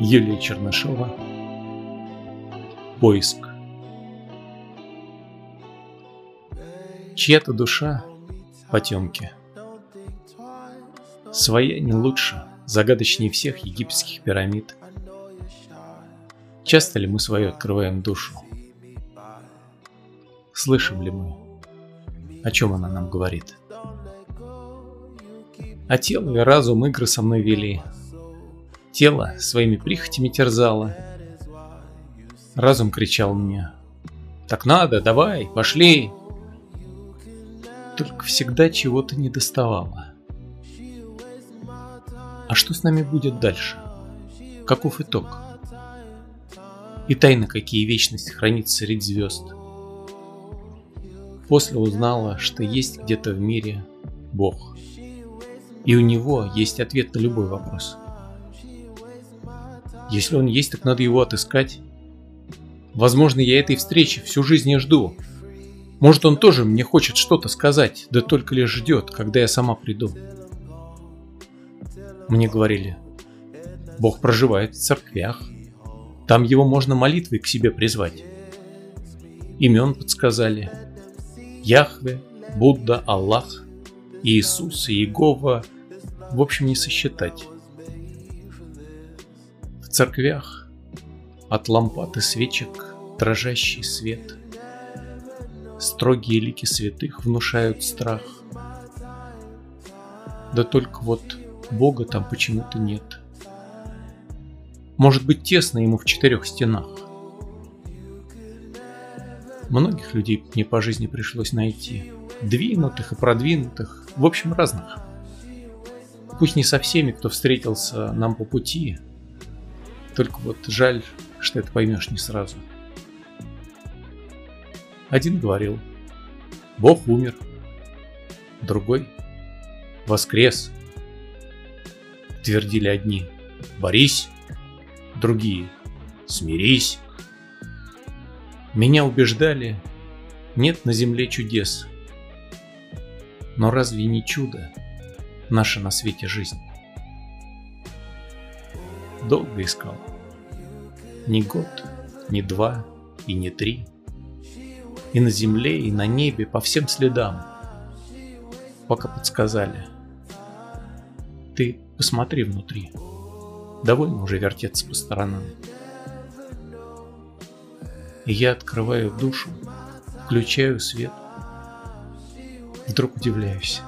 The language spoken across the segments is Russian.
Юлия Чернышова Поиск. Чья-то душа потемки. Своя не лучше, загадочнее всех египетских пирамид. Часто ли мы свою открываем душу? Слышим ли мы, о чем она нам говорит? А тело и разум игры со мной вели – Тело своими прихотями терзало. Разум кричал мне. Так надо, давай, пошли. Только всегда чего-то не доставало. А что с нами будет дальше? Каков итог? И тайна, какие вечность хранит среди звезд. После узнала, что есть где-то в мире Бог. И у него есть ответ на любой вопрос. Если он есть, так надо его отыскать. Возможно, я этой встречи всю жизнь не жду. Может, он тоже мне хочет что-то сказать, да только лишь ждет, когда я сама приду. Мне говорили, Бог проживает в церквях. Там его можно молитвой к себе призвать. Имен подсказали. Яхве, Будда, Аллах, Иисус, Иегова. В общем, не сосчитать церквях от лампад и свечек дрожащий свет. Строгие лики святых внушают страх. Да только вот Бога там почему-то нет. Может быть тесно ему в четырех стенах. Многих людей мне по жизни пришлось найти. Двинутых и продвинутых, в общем разных. Пусть не со всеми, кто встретился нам по пути, только вот жаль, что это поймешь не сразу. Один говорил, Бог умер. Другой воскрес. Твердили одни, борись. Другие, смирись. Меня убеждали, нет на земле чудес. Но разве не чудо наша на свете жизнь? Долго искал. Не год, не два и не три. И на земле, и на небе, по всем следам. Пока подсказали. Ты посмотри внутри. Довольно уже вертеться по сторонам. И я открываю душу, включаю свет. Вдруг удивляюсь.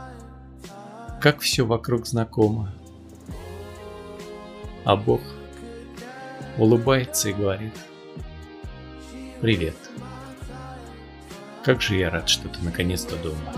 Как все вокруг знакомо. А Бог улыбается и говорит «Привет». Как же я рад, что ты наконец-то дома.